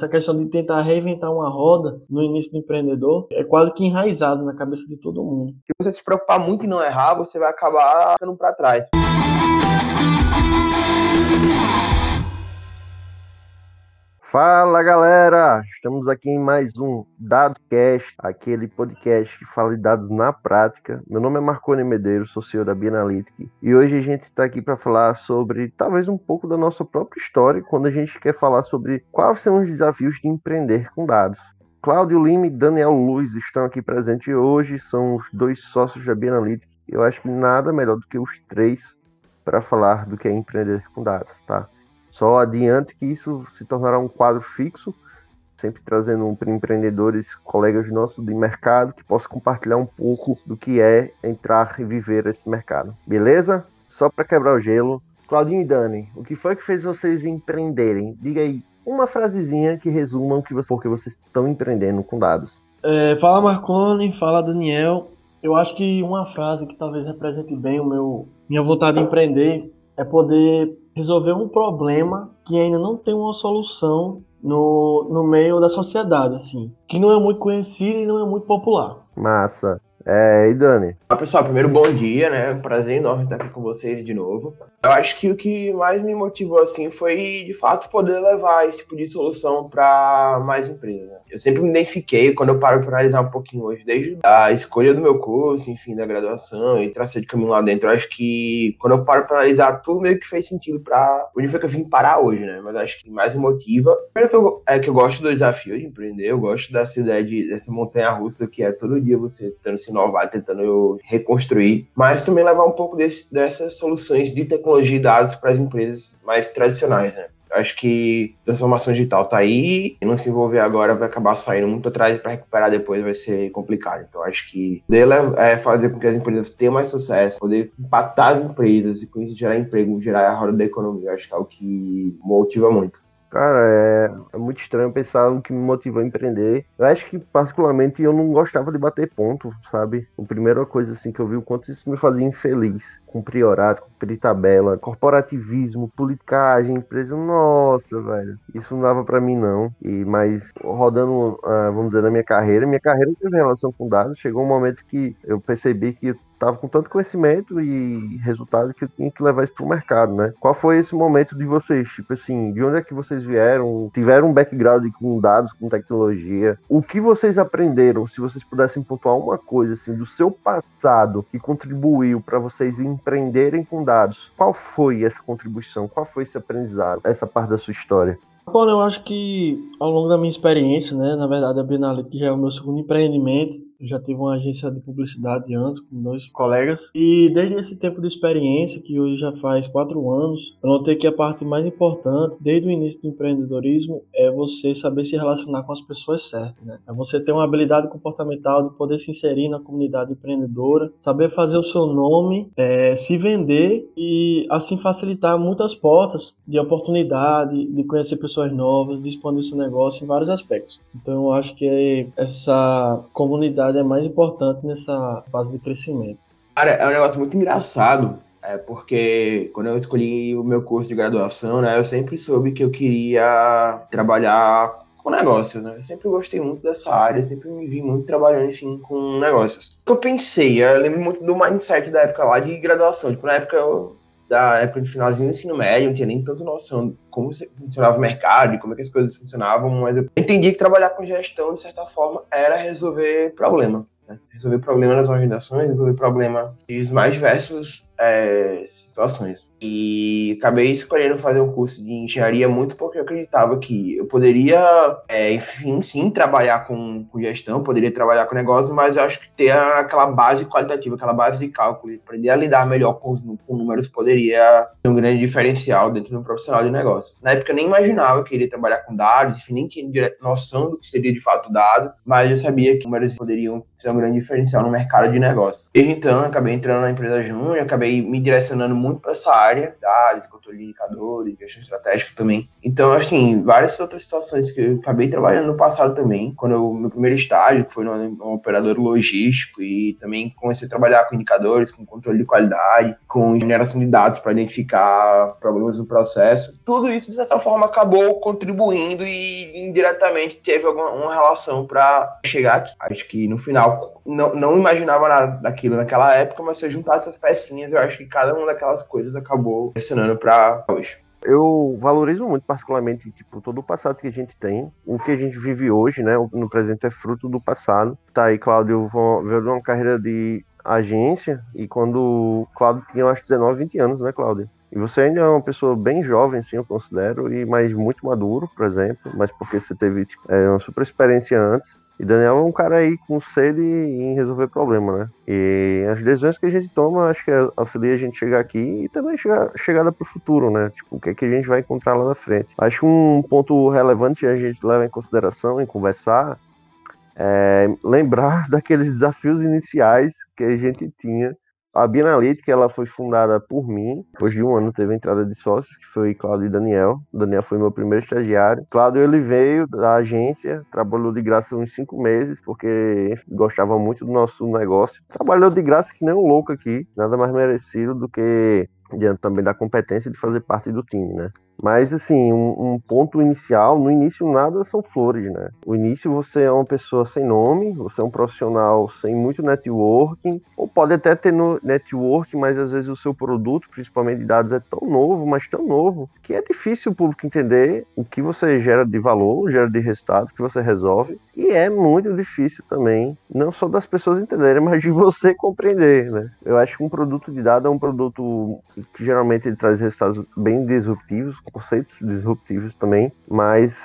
Essa questão de tentar reinventar uma roda no início do empreendedor é quase que enraizado na cabeça de todo mundo. Se você se preocupar muito em não errar, você vai acabar ficando para trás. Fala galera, estamos aqui em mais um DadoCast, aquele podcast que fala de dados na prática. Meu nome é Marconi Medeiros, sou CEO da Bianalytic e hoje a gente está aqui para falar sobre talvez um pouco da nossa própria história quando a gente quer falar sobre quais são os desafios de empreender com dados. Cláudio Lima e Daniel Luz estão aqui presentes hoje, são os dois sócios da Bianalytic. Eu acho que nada melhor do que os três para falar do que é empreender com dados, tá? Só adiante que isso se tornará um quadro fixo, sempre trazendo para empreendedores, colegas nossos de mercado, que possam compartilhar um pouco do que é entrar e viver esse mercado. Beleza? Só para quebrar o gelo. Claudinho e Dani, o que foi que fez vocês empreenderem? Diga aí uma frasezinha que resuma o que vocês, porque vocês estão empreendendo com dados. É, fala Marconi, fala Daniel. Eu acho que uma frase que talvez represente bem o meu minha vontade de empreender é poder resolver um problema que ainda não tem uma solução no, no meio da sociedade, assim, que não é muito conhecido e não é muito popular. Massa. É, e Dani? Olá, pessoal. Primeiro, bom dia, né? Prazer enorme estar aqui com vocês de novo. Eu acho que o que mais me motivou, assim, foi, de fato, poder levar esse tipo de solução para mais empresas. Né? Eu sempre me identifiquei, quando eu paro para analisar um pouquinho hoje, desde a escolha do meu curso, enfim, da graduação e tracei de caminho lá dentro, eu acho que quando eu paro para analisar, tudo meio que fez sentido para onde foi que eu vim parar hoje, né? Mas acho que mais me motiva. Primeiro que eu, é que eu gosto do desafio de empreender, eu gosto dessa ideia de, dessa montanha-russa que é todo dia você tendo se inovar, tentando reconstruir, mas também levar um pouco desse, dessas soluções de tecnologia e dados para as empresas mais tradicionais, né? Acho que transformação digital tá aí e não se envolver agora vai acabar saindo muito atrás para recuperar depois vai ser complicado. Então acho que poder é fazer com que as empresas tenham mais sucesso, poder impactar as empresas e com isso gerar emprego, gerar a roda da economia, acho que é o que motiva muito. Cara, é, é, muito estranho pensar no que me motivou a empreender. Eu acho que, particularmente, eu não gostava de bater ponto, sabe? A primeira coisa, assim, que eu vi o quanto isso me fazia infeliz. Cumprir horário, cumprir tabela, corporativismo, politicagem, empresa. Nossa, velho. Isso não dava para mim, não. E, mas, rodando, uh, vamos dizer, na minha carreira, minha carreira teve relação com dados. Chegou um momento que eu percebi que tava com tanto conhecimento e resultado que eu tinha que levar isso pro mercado, né? Qual foi esse momento de vocês? Tipo assim, de onde é que vocês vieram? Tiveram um background com dados, com tecnologia? O que vocês aprenderam? Se vocês pudessem pontuar uma coisa assim do seu passado que contribuiu para vocês empreenderem com dados, qual foi essa contribuição? Qual foi esse aprendizado? Essa parte da sua história? Bom, eu acho que ao longo da minha experiência, né, na verdade a Bienal já é o meu segundo empreendimento, já tive uma agência de publicidade antes com dois colegas. E desde esse tempo de experiência, que hoje já faz quatro anos, eu notei que a parte mais importante, desde o início do empreendedorismo, é você saber se relacionar com as pessoas certas. Né? É você ter uma habilidade comportamental de poder se inserir na comunidade empreendedora, saber fazer o seu nome, é, se vender e assim facilitar muitas portas de oportunidade, de conhecer pessoas novas, de expandir seu negócio em vários aspectos. Então eu acho que essa comunidade é mais importante nessa fase de crescimento. Cara, é um negócio muito engraçado, é porque quando eu escolhi o meu curso de graduação, né, eu sempre soube que eu queria trabalhar com negócios, né? Eu sempre gostei muito dessa área, sempre me vi muito trabalhando, enfim, com negócios. O que eu pensei, eu lembro muito do mindset da época lá de graduação. Tipo, na época eu, da época de finalzinho do ensino médio, não tinha nem tanta noção de como funcionava o mercado, de como é que as coisas funcionavam, mas eu entendi que trabalhar com gestão, de certa forma, era resolver problema. Né? Resolver problema nas organizações, resolver problema dos mais diversos é, situações. E acabei escolhendo fazer um curso de engenharia muito porque eu acreditava que eu poderia, é, enfim, sim, trabalhar com, com, gestão, poderia trabalhar com negócio, mas eu acho que ter aquela base qualitativa, aquela base de cálculo, aprender a lidar melhor com, os, com números poderia ser um grande diferencial dentro do profissional de negócio. Na época eu nem imaginava que iria trabalhar com dados, enfim, nem tinha noção do que seria de fato dado, mas eu sabia que números poderiam ser um grande diferencial no mercado de negócio. Desde então, acabei entrando na empresa Júnior, acabei me direcionando muito para essa área, dados, controle de indicadores, gestão estratégica também. Então, assim, várias outras situações que eu acabei trabalhando no passado também, quando eu, meu primeiro estágio foi no operador logístico e também comecei a trabalhar com indicadores, com controle de qualidade, com geração de dados para identificar problemas no processo. Tudo isso, de certa forma, acabou contribuindo e indiretamente teve alguma relação para chegar aqui. Acho que no final não, não imaginava nada daquilo naquela época, mas se eu juntar essas pecinhas, eu acho que cada uma daquelas coisas acabou pressionando para hoje. Eu valorizo muito, particularmente, tipo, todo o passado que a gente tem. O que a gente vive hoje, né? No presente é fruto do passado. Tá aí, Cláudio, veio de uma carreira de agência e quando Cláudio tinha, acho, 19, 20 anos, né, Cláudio? E você ainda é uma pessoa bem jovem, sim, eu considero, e mais muito maduro, por exemplo, mas porque você teve tipo, é, uma super experiência antes. E Daniel é um cara aí com sede em resolver problema, né? E as decisões que a gente toma, acho que auxilia a gente chegar aqui e também chegar, chegada para o futuro, né? Tipo, o que, é que a gente vai encontrar lá na frente. Acho que um ponto relevante a gente leva em consideração em conversar é lembrar daqueles desafios iniciais que a gente tinha a Bianalytica ela foi fundada por mim. Depois de um ano teve a entrada de sócios, que foi Claudio e Daniel. O Daniel foi meu primeiro estagiário. Claudio ele veio da agência, trabalhou de graça uns cinco meses, porque gostava muito do nosso negócio. Trabalhou de graça que nem um louco aqui, nada mais merecido do que diante também da competência de fazer parte do time, né? Mas, assim, um, um, ponto inicial, no início nada são flores, né? O início você é uma pessoa sem nome, você é um profissional sem muito networking, ou pode até ter no networking, mas às vezes o seu produto, principalmente de dados, é tão novo, mas tão novo, que é difícil o público entender o que você gera de valor, gera de resultado, que você resolve, e é muito difícil também, não só das pessoas entenderem, mas de você compreender, né? Eu acho que um produto de dados é um produto que geralmente traz resultados bem disruptivos, conceitos disruptivos também, mas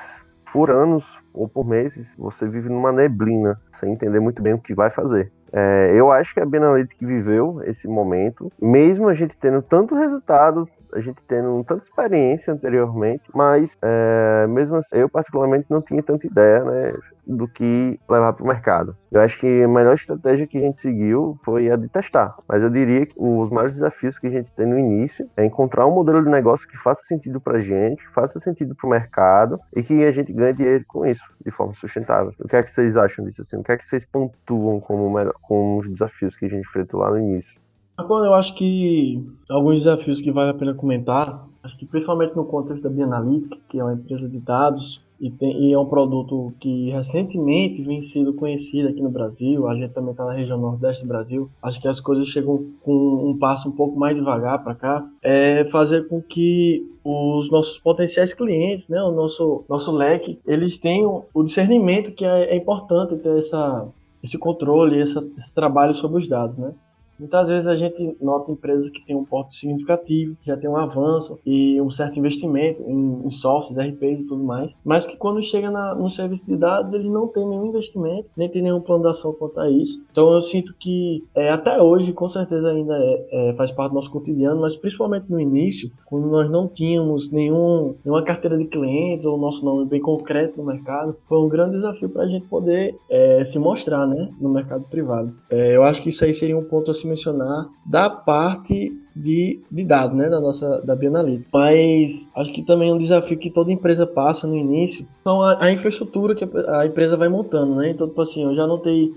por anos ou por meses você vive numa neblina, sem entender muito bem o que vai fazer. É, eu acho que a Benalytic viveu esse momento, mesmo a gente tendo tanto resultado, a gente tendo tanta experiência anteriormente, mas é, mesmo assim, eu particularmente não tinha tanta ideia, né? do que levar para o mercado. Eu acho que a melhor estratégia que a gente seguiu foi a de testar. Mas eu diria que os maiores desafios que a gente tem no início é encontrar um modelo de negócio que faça sentido para a gente, faça sentido para o mercado e que a gente ganhe dinheiro com isso, de forma sustentável. O que é que vocês acham disso? Assim? O que é que vocês pontuam como, como os desafios que a gente enfrentou lá no início? Agora, eu acho que alguns desafios que vale a pena comentar, acho que principalmente no contexto da Bianalytic, que é uma empresa de dados, e, tem, e, é um produto que recentemente vem sendo conhecido aqui no Brasil. A gente também está na região nordeste do Brasil. Acho que as coisas chegam com um passo um pouco mais devagar para cá. É fazer com que os nossos potenciais clientes, né, o nosso, nosso leque, eles tenham o discernimento que é, é importante ter essa, esse controle, essa, esse trabalho sobre os dados, né? Muitas vezes a gente nota empresas que têm um porte significativo, já tem um avanço e um certo investimento em, em softwares, RPs e tudo mais, mas que quando chega na, no serviço de dados eles não têm nenhum investimento, nem tem nenhum plano de ação quanto a isso. Então eu sinto que é, até hoje, com certeza ainda é, é, faz parte do nosso cotidiano, mas principalmente no início, quando nós não tínhamos nenhum, nenhuma carteira de clientes ou nosso nome bem concreto no mercado, foi um grande desafio para a gente poder é, se mostrar né, no mercado privado. É, eu acho que isso aí seria um ponto assim mencionar da parte de, de dados, né, da nossa da Bianalytics. Mas acho que também um desafio que toda empresa passa no início são a, a infraestrutura que a, a, empresa vai montando, né? Então, tipo assim, eu já notei,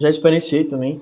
já experienciei também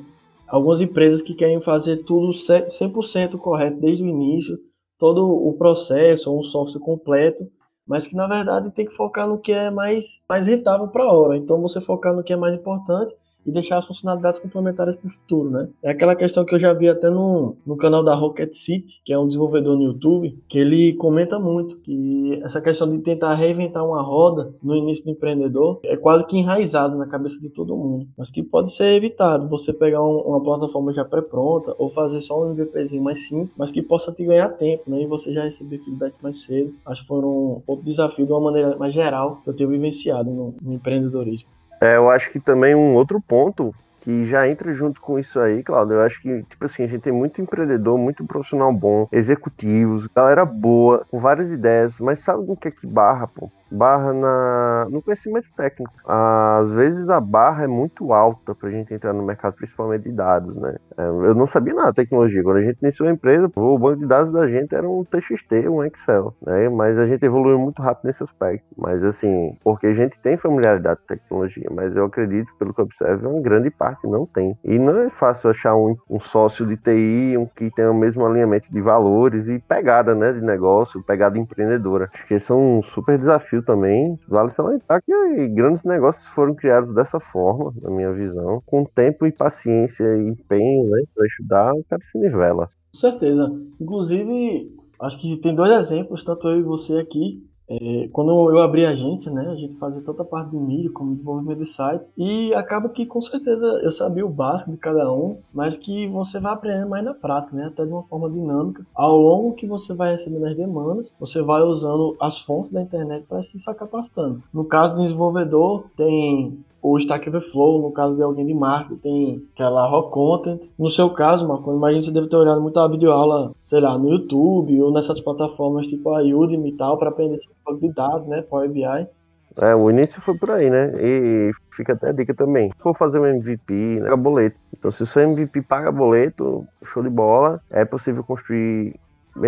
algumas empresas que querem fazer tudo 100% correto desde o início, todo o processo, um software completo, mas que na verdade tem que focar no que é mais, mais rentável para a hora. Então, você focar no que é mais importante e deixar as funcionalidades complementares para o futuro, né? É aquela questão que eu já vi até no, no canal da Rocket City, que é um desenvolvedor no YouTube, que ele comenta muito que essa questão de tentar reinventar uma roda no início do empreendedor é quase que enraizado na cabeça de todo mundo, mas que pode ser evitado. Você pegar um, uma plataforma já pré-pronta ou fazer só um MVPzinho mais simples, mas que possa te ganhar tempo, né? E você já receber feedback mais cedo. Acho que foram outro desafio de uma maneira mais geral que eu tenho vivenciado no, no empreendedorismo. É, eu acho que também um outro ponto que já entra junto com isso aí, Claudio. Eu acho que, tipo assim, a gente tem muito empreendedor, muito profissional bom, executivos, galera boa, com várias ideias, mas sabe o que é que barra, pô? Barra na, no conhecimento técnico. Às vezes a barra é muito alta para a gente entrar no mercado, principalmente de dados, né? É, eu não sabia nada de tecnologia. Quando a gente iniciou a empresa, o banco de dados da gente era um TXT, um Excel, né? Mas a gente evoluiu muito rápido nesse aspecto. Mas assim, porque a gente tem familiaridade com tecnologia, mas eu acredito, pelo que eu observo, uma grande parte não tem. E não é fácil achar um, um sócio de TI um que tenha o mesmo alinhamento de valores e pegada, né, de negócio, pegada empreendedora. Acho que é um super desafio também. Vale salientar que grandes negócios foram criados dessa forma, na minha visão, com tempo e paciência e empenho, né, para estudar, o cara se nivela. Com certeza. Inclusive, acho que tem dois exemplos, tanto eu e você aqui, é, quando eu abri a agência, né, a gente fazia tanta parte de mídia como desenvolvimento de site e acaba que com certeza eu sabia o básico de cada um, mas que você vai aprendendo mais na prática, né, até de uma forma dinâmica. Ao longo que você vai recebendo as demandas, você vai usando as fontes da internet para se capacitando. No caso do desenvolvedor, tem o Stack Overflow, no caso de alguém de marketing, aquela Rock Content. No seu caso, Marco, imagino que você deve ter olhado muita videoaula, sei lá, no YouTube ou nessas plataformas tipo a Udemy e tal, para aprender sobre de dados, né, Power BI. É, o início foi por aí, né? E fica até a dica também. Se for fazer um MVP, paga boleto. Então, se o seu MVP paga boleto, show de bola, é possível construir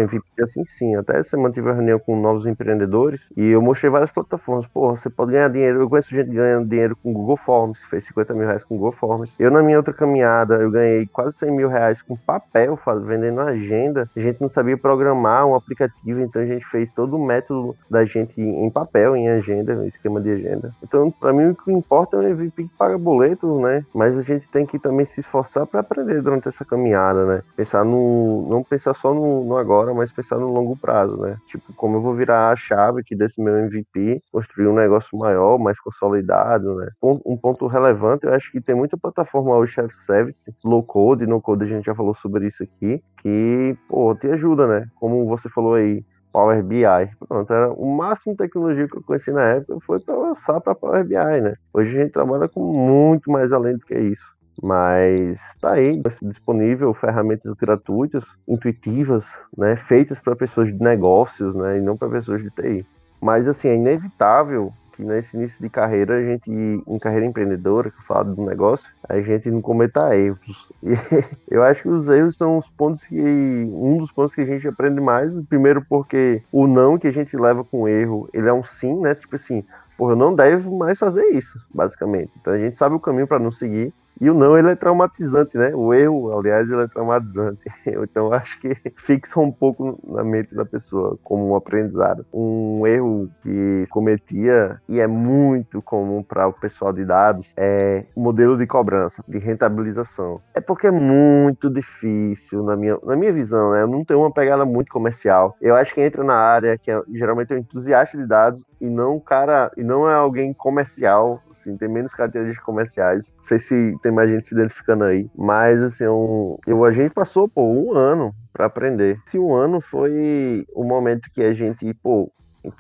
MVP assim sim. Até semana tive uma reunião com novos empreendedores e eu mostrei várias plataformas. Pô, você pode ganhar dinheiro. Eu conheço gente ganhando dinheiro com Google Forms, fez 50 mil reais com Google Forms. Eu, na minha outra caminhada, eu ganhei quase 100 mil reais com papel, faz, vendendo agenda. A gente não sabia programar um aplicativo, então a gente fez todo o método da gente em papel, em agenda, esquema de agenda. Então, para mim, o que importa é o MVP que paga boleto, né? Mas a gente tem que também se esforçar para aprender durante essa caminhada, né? Pensar no. Não pensar só no, no agora agora, mas pensar no longo prazo, né? Tipo, como eu vou virar a chave aqui desse meu MVP, construir um negócio maior, mais consolidado, né? Um, ponto relevante, eu acho que tem muita plataforma hoje self-service, low code, no code, a gente já falou sobre isso aqui, que, pô, te ajuda, né? Como você falou aí, Power BI. Pronto, era o máximo de tecnologia que eu conheci na época foi para lançar para Power BI, né? Hoje a gente trabalha com muito mais além do que isso. Mas está aí disponível ferramentas gratuitas, intuitivas, né, feitas para pessoas de negócios, né, e não para pessoas de TI. Mas assim, é inevitável que nesse início de carreira, a gente, em carreira empreendedora, que eu falo do negócio, a gente não cometa erros. E eu acho que os erros são os pontos que. Um dos pontos que a gente aprende mais. Primeiro, porque o não que a gente leva com erro, ele é um sim, né? Tipo assim, porra, eu não devo mais fazer isso, basicamente. Então a gente sabe o caminho para não seguir. E o não, ele é traumatizante, né? O erro, aliás, ele é traumatizante. Então, acho que fixa um pouco na mente da pessoa como um aprendizado. Um erro que cometia, e é muito comum para o pessoal de dados, é o modelo de cobrança, de rentabilização. É porque é muito difícil, na minha, na minha visão, né? Eu não tenho uma pegada muito comercial. Eu acho que entra na área que é, geralmente é um entusiasta de dados e não um cara, e não é alguém comercial assim, tem menos características comerciais. Não sei se tem mais gente se identificando aí, mas assim, um, eu, a gente passou, pô, um ano para aprender. Esse um ano foi o momento que a gente, pô,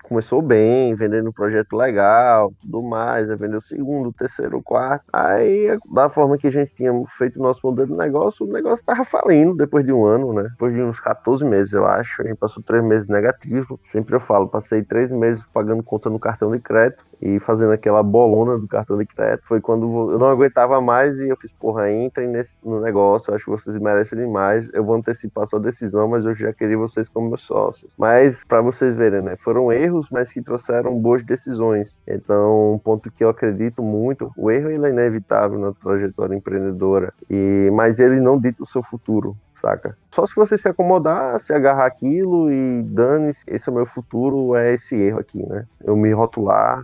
começou bem, vendendo um projeto legal, tudo mais, aí vendeu o segundo, o terceiro, o quarto. Aí, da forma que a gente tinha feito o nosso modelo de negócio, o negócio tava falindo depois de um ano, né? Depois de uns 14 meses, eu acho. A gente passou três meses negativo. Sempre eu falo, passei três meses pagando conta no cartão de crédito e fazendo aquela bolona do cartão de crédito. Foi quando eu não aguentava mais e eu fiz, porra, entrem nesse, no negócio, eu acho que vocês merecem demais. Eu vou antecipar sua decisão, mas eu já queria vocês como meus sócios. Mas, para vocês verem, né? Foram erros, mas que trouxeram boas decisões. Então, um ponto que eu acredito muito, o erro ele é inevitável na trajetória empreendedora, e mas ele não dita o seu futuro. Saca? Só se você se acomodar, se agarrar aquilo e dane-se, esse é o meu futuro, é esse erro aqui, né? Eu me rotular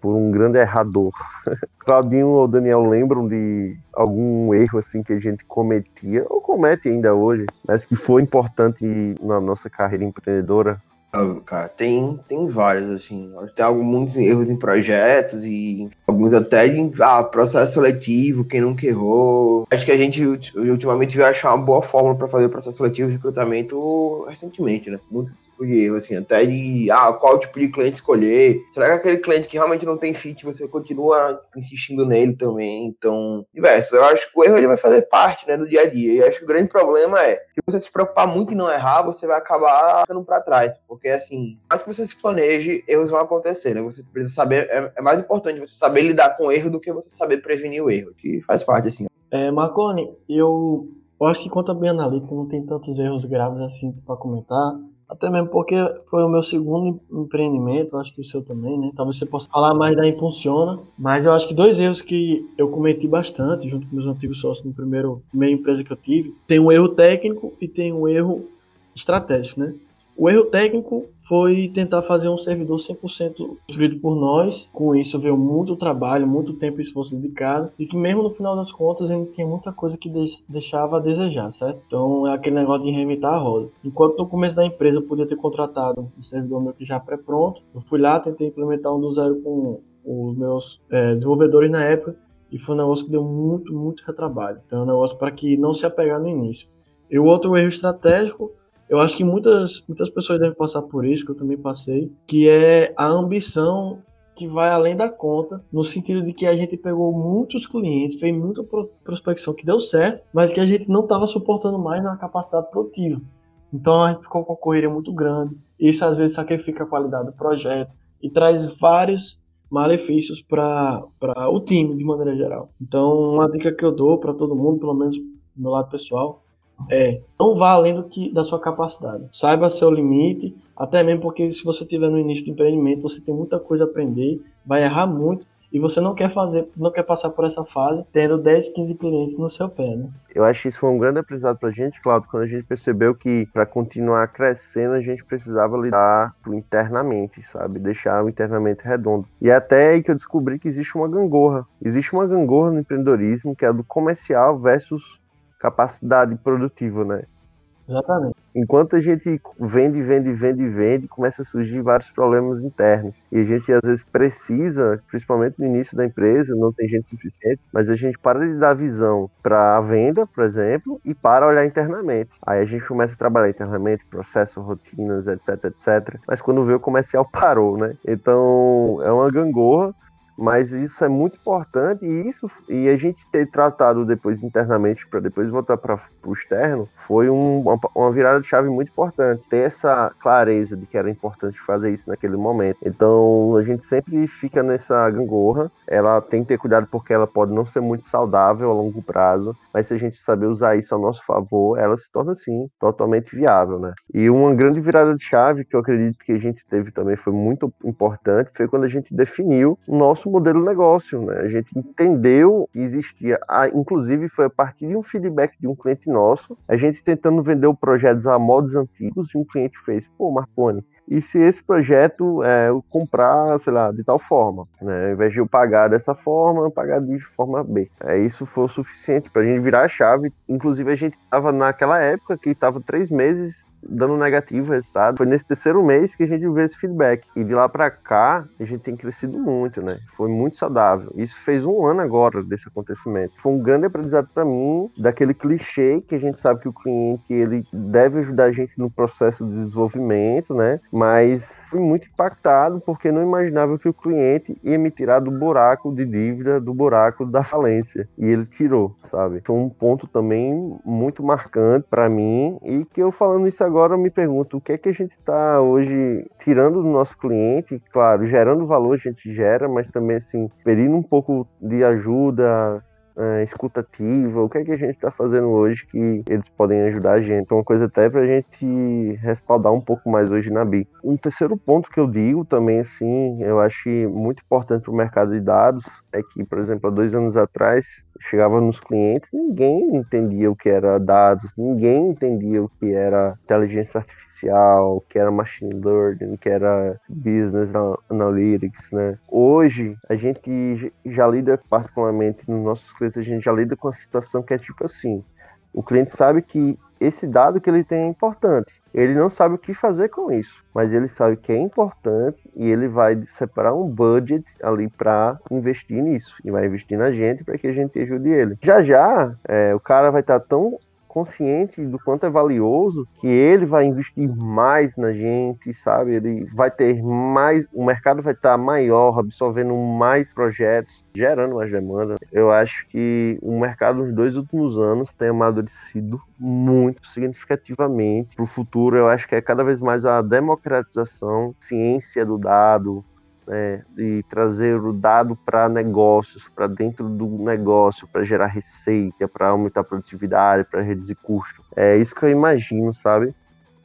por um grande errador. Claudinho ou Daniel lembram de algum erro assim que a gente cometia, ou comete ainda hoje, mas que foi importante na nossa carreira empreendedora? Cara, tem, tem vários, assim. Tem alguns erros em projetos e alguns até em ah, processo seletivo, quem nunca errou. Acho que a gente ultimamente veio achar uma boa fórmula para fazer o processo seletivo e recrutamento recentemente, né? Muitos tipos de erro, assim, até de ah, qual tipo de cliente escolher. Será que aquele cliente que realmente não tem fit, você continua insistindo nele também? Então, diversos. Eu acho que o erro ele vai fazer parte né, do dia a dia. E acho que o grande problema é que você se preocupar muito em não errar, você vai acabar ficando para trás porque assim, mais que você se planeje, erros vão acontecer, né? Você precisa saber, é, é mais importante você saber lidar com o erro do que você saber prevenir o erro, que faz parte, assim. É, Marconi, eu, eu acho que quanto a bem analítica não tem tantos erros graves assim para comentar, até mesmo porque foi o meu segundo empreendimento, acho que o seu também, né? Talvez você possa falar mais da Impulsiona, mas eu acho que dois erros que eu cometi bastante junto com meus antigos sócios no primeiro meio empresa que eu tive, tem um erro técnico e tem um erro estratégico, né? O erro técnico foi tentar fazer um servidor 100% construído por nós. Com isso veio muito trabalho, muito tempo e esforço dedicado. E que mesmo no final das contas gente tinha muita coisa que deixava a desejar, certo? Então é aquele negócio de reinventar a roda. Enquanto no começo da empresa eu podia ter contratado um servidor meu que já pré-pronto, eu fui lá, tentei implementar um do zero com os meus é, desenvolvedores na época. E foi um negócio que deu muito, muito retrabalho. Então é um negócio para que não se apegar no início. E o outro erro estratégico eu acho que muitas, muitas pessoas devem passar por isso, que eu também passei, que é a ambição que vai além da conta, no sentido de que a gente pegou muitos clientes, fez muita prospecção que deu certo, mas que a gente não estava suportando mais na capacidade produtiva. Então a gente ficou com uma correria muito grande. Isso às vezes sacrifica a qualidade do projeto e traz vários malefícios para o time de maneira geral. Então, uma dica que eu dou para todo mundo, pelo menos do meu lado pessoal, é, não vá além do que da sua capacidade. Saiba seu limite, até mesmo porque se você estiver no início do empreendimento, você tem muita coisa a aprender, vai errar muito e você não quer fazer, não quer passar por essa fase tendo 10, 15 clientes no seu pé, né? Eu acho que isso foi um grande aprendizado pra gente, Claudio, quando a gente percebeu que para continuar crescendo a gente precisava lidar internamente, sabe? Deixar o internamente redondo. E é até aí que eu descobri que existe uma gangorra. Existe uma gangorra no empreendedorismo que é do comercial versus capacidade produtiva, né? Exatamente. Enquanto a gente vende, vende, vende, vende, começa a surgir vários problemas internos. E a gente às vezes precisa, principalmente no início da empresa, não tem gente suficiente, mas a gente para de dar visão para a venda, por exemplo, e para olhar internamente. Aí a gente começa a trabalhar internamente, processo, rotinas, etc, etc. Mas quando vê o comercial parou, né? Então é uma gangorra mas isso é muito importante e isso e a gente ter tratado depois internamente para depois voltar para o externo foi um, uma, virada de chave muito importante. Ter essa clareza de que era importante fazer isso naquele momento. Então a gente sempre fica nessa gangorra. Ela tem que ter cuidado porque ela pode não ser muito saudável a longo prazo mas se a gente saber usar isso a nosso favor ela se torna sim totalmente viável né? E uma grande virada de chave que eu acredito que a gente teve também foi muito importante foi quando a gente definiu o nosso modelo de negócio, né? A gente entendeu que existia, inclusive foi a partir de um feedback de um cliente nosso, a gente tentando vender o projeto a modos antigos, e um cliente fez, pô, Marconi, e se esse projeto é, eu comprar, sei lá, de tal forma, né? Ao invés de eu pagar dessa forma, eu pagar de forma B. É, isso foi o suficiente para a gente virar a chave. Inclusive, a gente estava naquela época que estava três meses dando negativo o resultado. Foi nesse terceiro mês que a gente viu esse feedback. E de lá para cá, a gente tem crescido muito, né? Foi muito saudável. Isso fez um ano agora desse acontecimento. Foi um grande aprendizado para mim daquele clichê que a gente sabe que o cliente ele deve ajudar a gente no processo de desenvolvimento, né? Mas fui muito impactado porque não imaginava que o cliente ia me tirar do buraco de dívida, do buraco da falência. E ele tirou, sabe? Foi um ponto também muito marcante para mim e que eu falando isso agora eu me pergunto o que é que a gente está hoje tirando do nosso cliente, claro, gerando valor a gente gera, mas também assim, pedindo um pouco de ajuda, uh, escutativa, o que é que a gente está fazendo hoje que eles podem ajudar a gente. Então, uma coisa até para a gente respaldar um pouco mais hoje na BI. Um terceiro ponto que eu digo também, assim, eu acho muito importante para o mercado de dados é que, por exemplo, há dois anos atrás, chegava nos clientes, ninguém entendia o que era dados, ninguém entendia o que era inteligência artificial, o que era machine learning, que era business analytics, né? Hoje, a gente já lida particularmente nos nossos clientes, a gente já lida com a situação que é tipo assim, o cliente sabe que esse dado que ele tem é importante. Ele não sabe o que fazer com isso, mas ele sabe que é importante e ele vai separar um budget ali para investir nisso e vai investir na gente para que a gente ajude ele. Já já, é, o cara vai estar tá tão consciente do quanto é valioso, que ele vai investir mais na gente, sabe? Ele vai ter mais, o mercado vai estar maior, absorvendo mais projetos, gerando mais demanda. Eu acho que o mercado nos dois últimos anos tem amadurecido muito significativamente. Para o futuro, eu acho que é cada vez mais a democratização, ciência do dado, né, de trazer o dado para negócios, para dentro do negócio, para gerar receita, para aumentar a produtividade, para reduzir custo. É isso que eu imagino, sabe?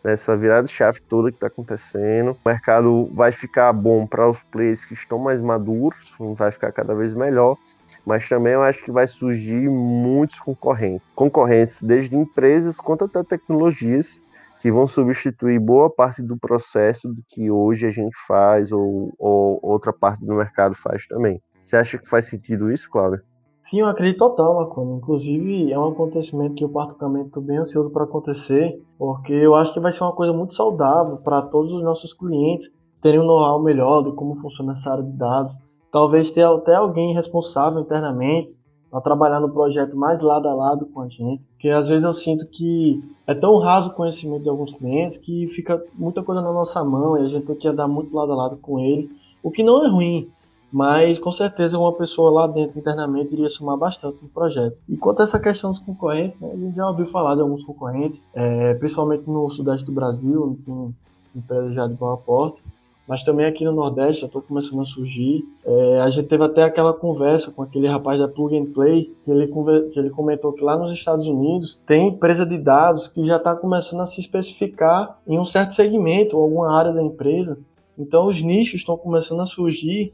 Nessa virada chave toda que está acontecendo. O mercado vai ficar bom para os players que estão mais maduros, vai ficar cada vez melhor. Mas também eu acho que vai surgir muitos concorrentes. Concorrentes desde empresas quanto até tecnologias que vão substituir boa parte do processo do que hoje a gente faz ou, ou outra parte do mercado faz também. Você acha que faz sentido isso, Cláudio? Sim, eu acredito total, Marconi. Inclusive, é um acontecimento que eu particularmente estou bem ansioso para acontecer, porque eu acho que vai ser uma coisa muito saudável para todos os nossos clientes terem um know-how melhor de como funciona essa área de dados. Talvez ter até alguém responsável internamente a trabalhar no projeto mais lado a lado com a gente, porque às vezes eu sinto que é tão raso o conhecimento de alguns clientes que fica muita coisa na nossa mão e a gente tem que andar muito lado a lado com ele, o que não é ruim, mas com certeza uma pessoa lá dentro internamente iria somar bastante no projeto. E quanto a essa questão dos concorrentes, né, a gente já ouviu falar de alguns concorrentes, é, principalmente no sudeste do Brasil, tem empresas já de bom porte, mas também aqui no Nordeste já estou começando a surgir. É, a gente teve até aquela conversa com aquele rapaz da Plug and Play, que ele, que ele comentou que lá nos Estados Unidos tem empresa de dados que já está começando a se especificar em um certo segmento ou alguma área da empresa. Então os nichos estão começando a surgir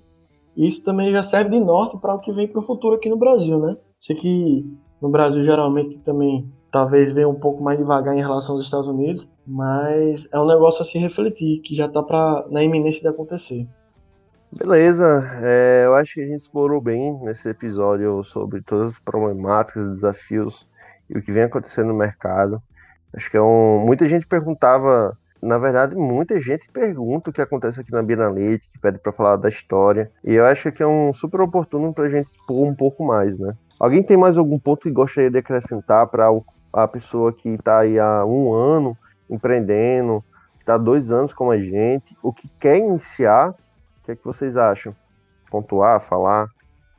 e isso também já serve de norte para o que vem para o futuro aqui no Brasil, né? Sei que no Brasil geralmente também talvez venha um pouco mais devagar em relação aos Estados Unidos, mas é um negócio a se refletir, que já está na iminência de acontecer. Beleza, é, eu acho que a gente explorou bem nesse episódio sobre todas as problemáticas, desafios e o que vem acontecendo no mercado. Acho que é um. Muita gente perguntava, na verdade, muita gente pergunta o que acontece aqui na Bienalete, que pede para falar da história. E eu acho que é um super oportuno para a gente expor um pouco mais, né? Alguém tem mais algum ponto que gostaria de acrescentar para a pessoa que está aí há um ano empreendendo, que está dois anos com a gente, o que quer iniciar, o que é que vocês acham? Pontuar, falar?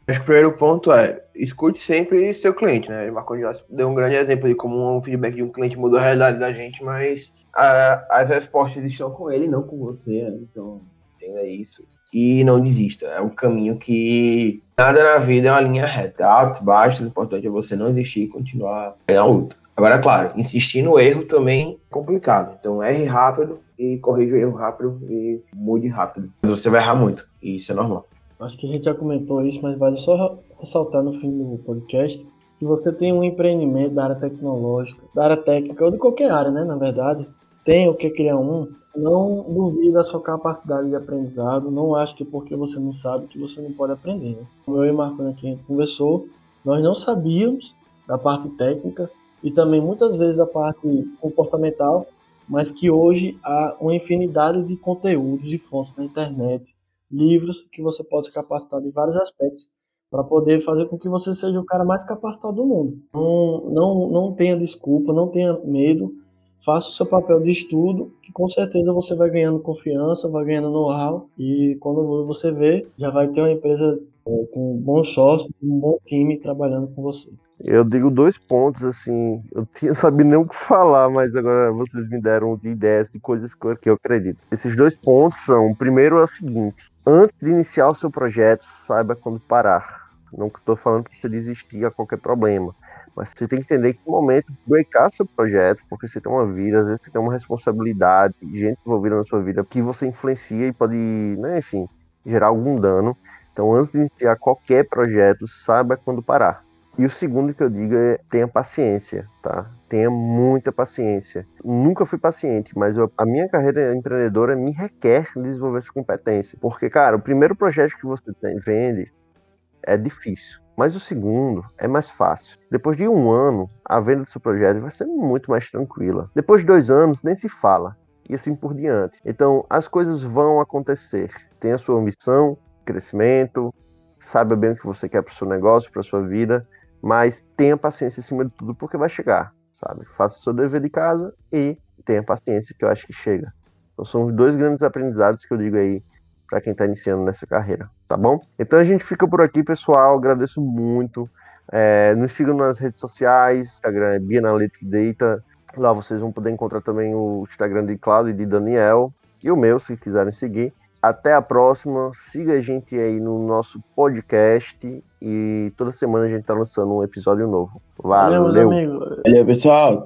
Acho que o primeiro ponto é escute sempre seu cliente, né? O Marco deu um grande exemplo de como um feedback de um cliente mudou a realidade da gente, mas a, as respostas estão com ele, não com você, né? Então, entenda isso. E não desista. É um caminho que nada na vida é uma linha reta. Alto, baixo, o importante é você não desistir e continuar na luta. Agora, claro, insistir no erro também é complicado. Então, erre rápido e corrija o erro rápido e mude rápido. Você vai errar muito, e isso é normal. Acho que a gente já comentou isso, mas vale só ressaltar no fim do podcast que você tem um empreendimento da área tecnológica, da área técnica ou de qualquer área, né? Na verdade, tem o que criar um. Não duvide da sua capacidade de aprendizado. Não acho que porque você não sabe que você não pode aprender. Né? Eu e Marco aqui conversou, nós não sabíamos da parte técnica e também muitas vezes a parte comportamental, mas que hoje há uma infinidade de conteúdos e fontes na internet, livros que você pode se capacitar em vários aspectos para poder fazer com que você seja o cara mais capacitado do mundo. Não, não, não tenha desculpa, não tenha medo, faça o seu papel de estudo, que com certeza você vai ganhando confiança, vai ganhando know-how e quando você vê, já vai ter uma empresa é, com bons sócios, um bom time trabalhando com você. Eu digo dois pontos, assim, eu tinha sabido nem o que falar, mas agora vocês me deram de ideias de coisas que eu acredito. Esses dois pontos são, o primeiro é o seguinte, antes de iniciar o seu projeto, saiba quando parar. Não estou falando para você desistir a qualquer problema, mas você tem que entender que no momento breakar seu projeto, porque você tem uma vida, às vezes você tem uma responsabilidade, gente envolvida na sua vida que você influencia e pode, né, enfim, gerar algum dano. Então, antes de iniciar qualquer projeto, saiba quando parar e o segundo que eu digo é tenha paciência, tá? Tenha muita paciência. Nunca fui paciente, mas eu, a minha carreira empreendedora me requer desenvolver essa competência. Porque, cara, o primeiro projeto que você tem, vende é difícil. Mas o segundo é mais fácil. Depois de um ano, a venda do seu projeto vai ser muito mais tranquila. Depois de dois anos, nem se fala. E assim por diante. Então, as coisas vão acontecer. Tenha sua ambição, crescimento, saiba bem o que você quer para o seu negócio, para sua vida mas tenha paciência acima de tudo, porque vai chegar. sabe? Faça o seu dever de casa e tenha paciência, que eu acho que chega. Então são os dois grandes aprendizados que eu digo aí para quem está iniciando nessa carreira, tá bom? Então a gente fica por aqui, pessoal. Agradeço muito. É, nos sigam nas redes sociais, Instagram é Bianalytics Data. Lá vocês vão poder encontrar também o Instagram de Cláudio e de Daniel e o meu, se quiserem seguir. Até a próxima. Siga a gente aí no nosso podcast e toda semana a gente tá lançando um episódio novo. Valeu, Valeu, meus amigos. Valeu, pessoal.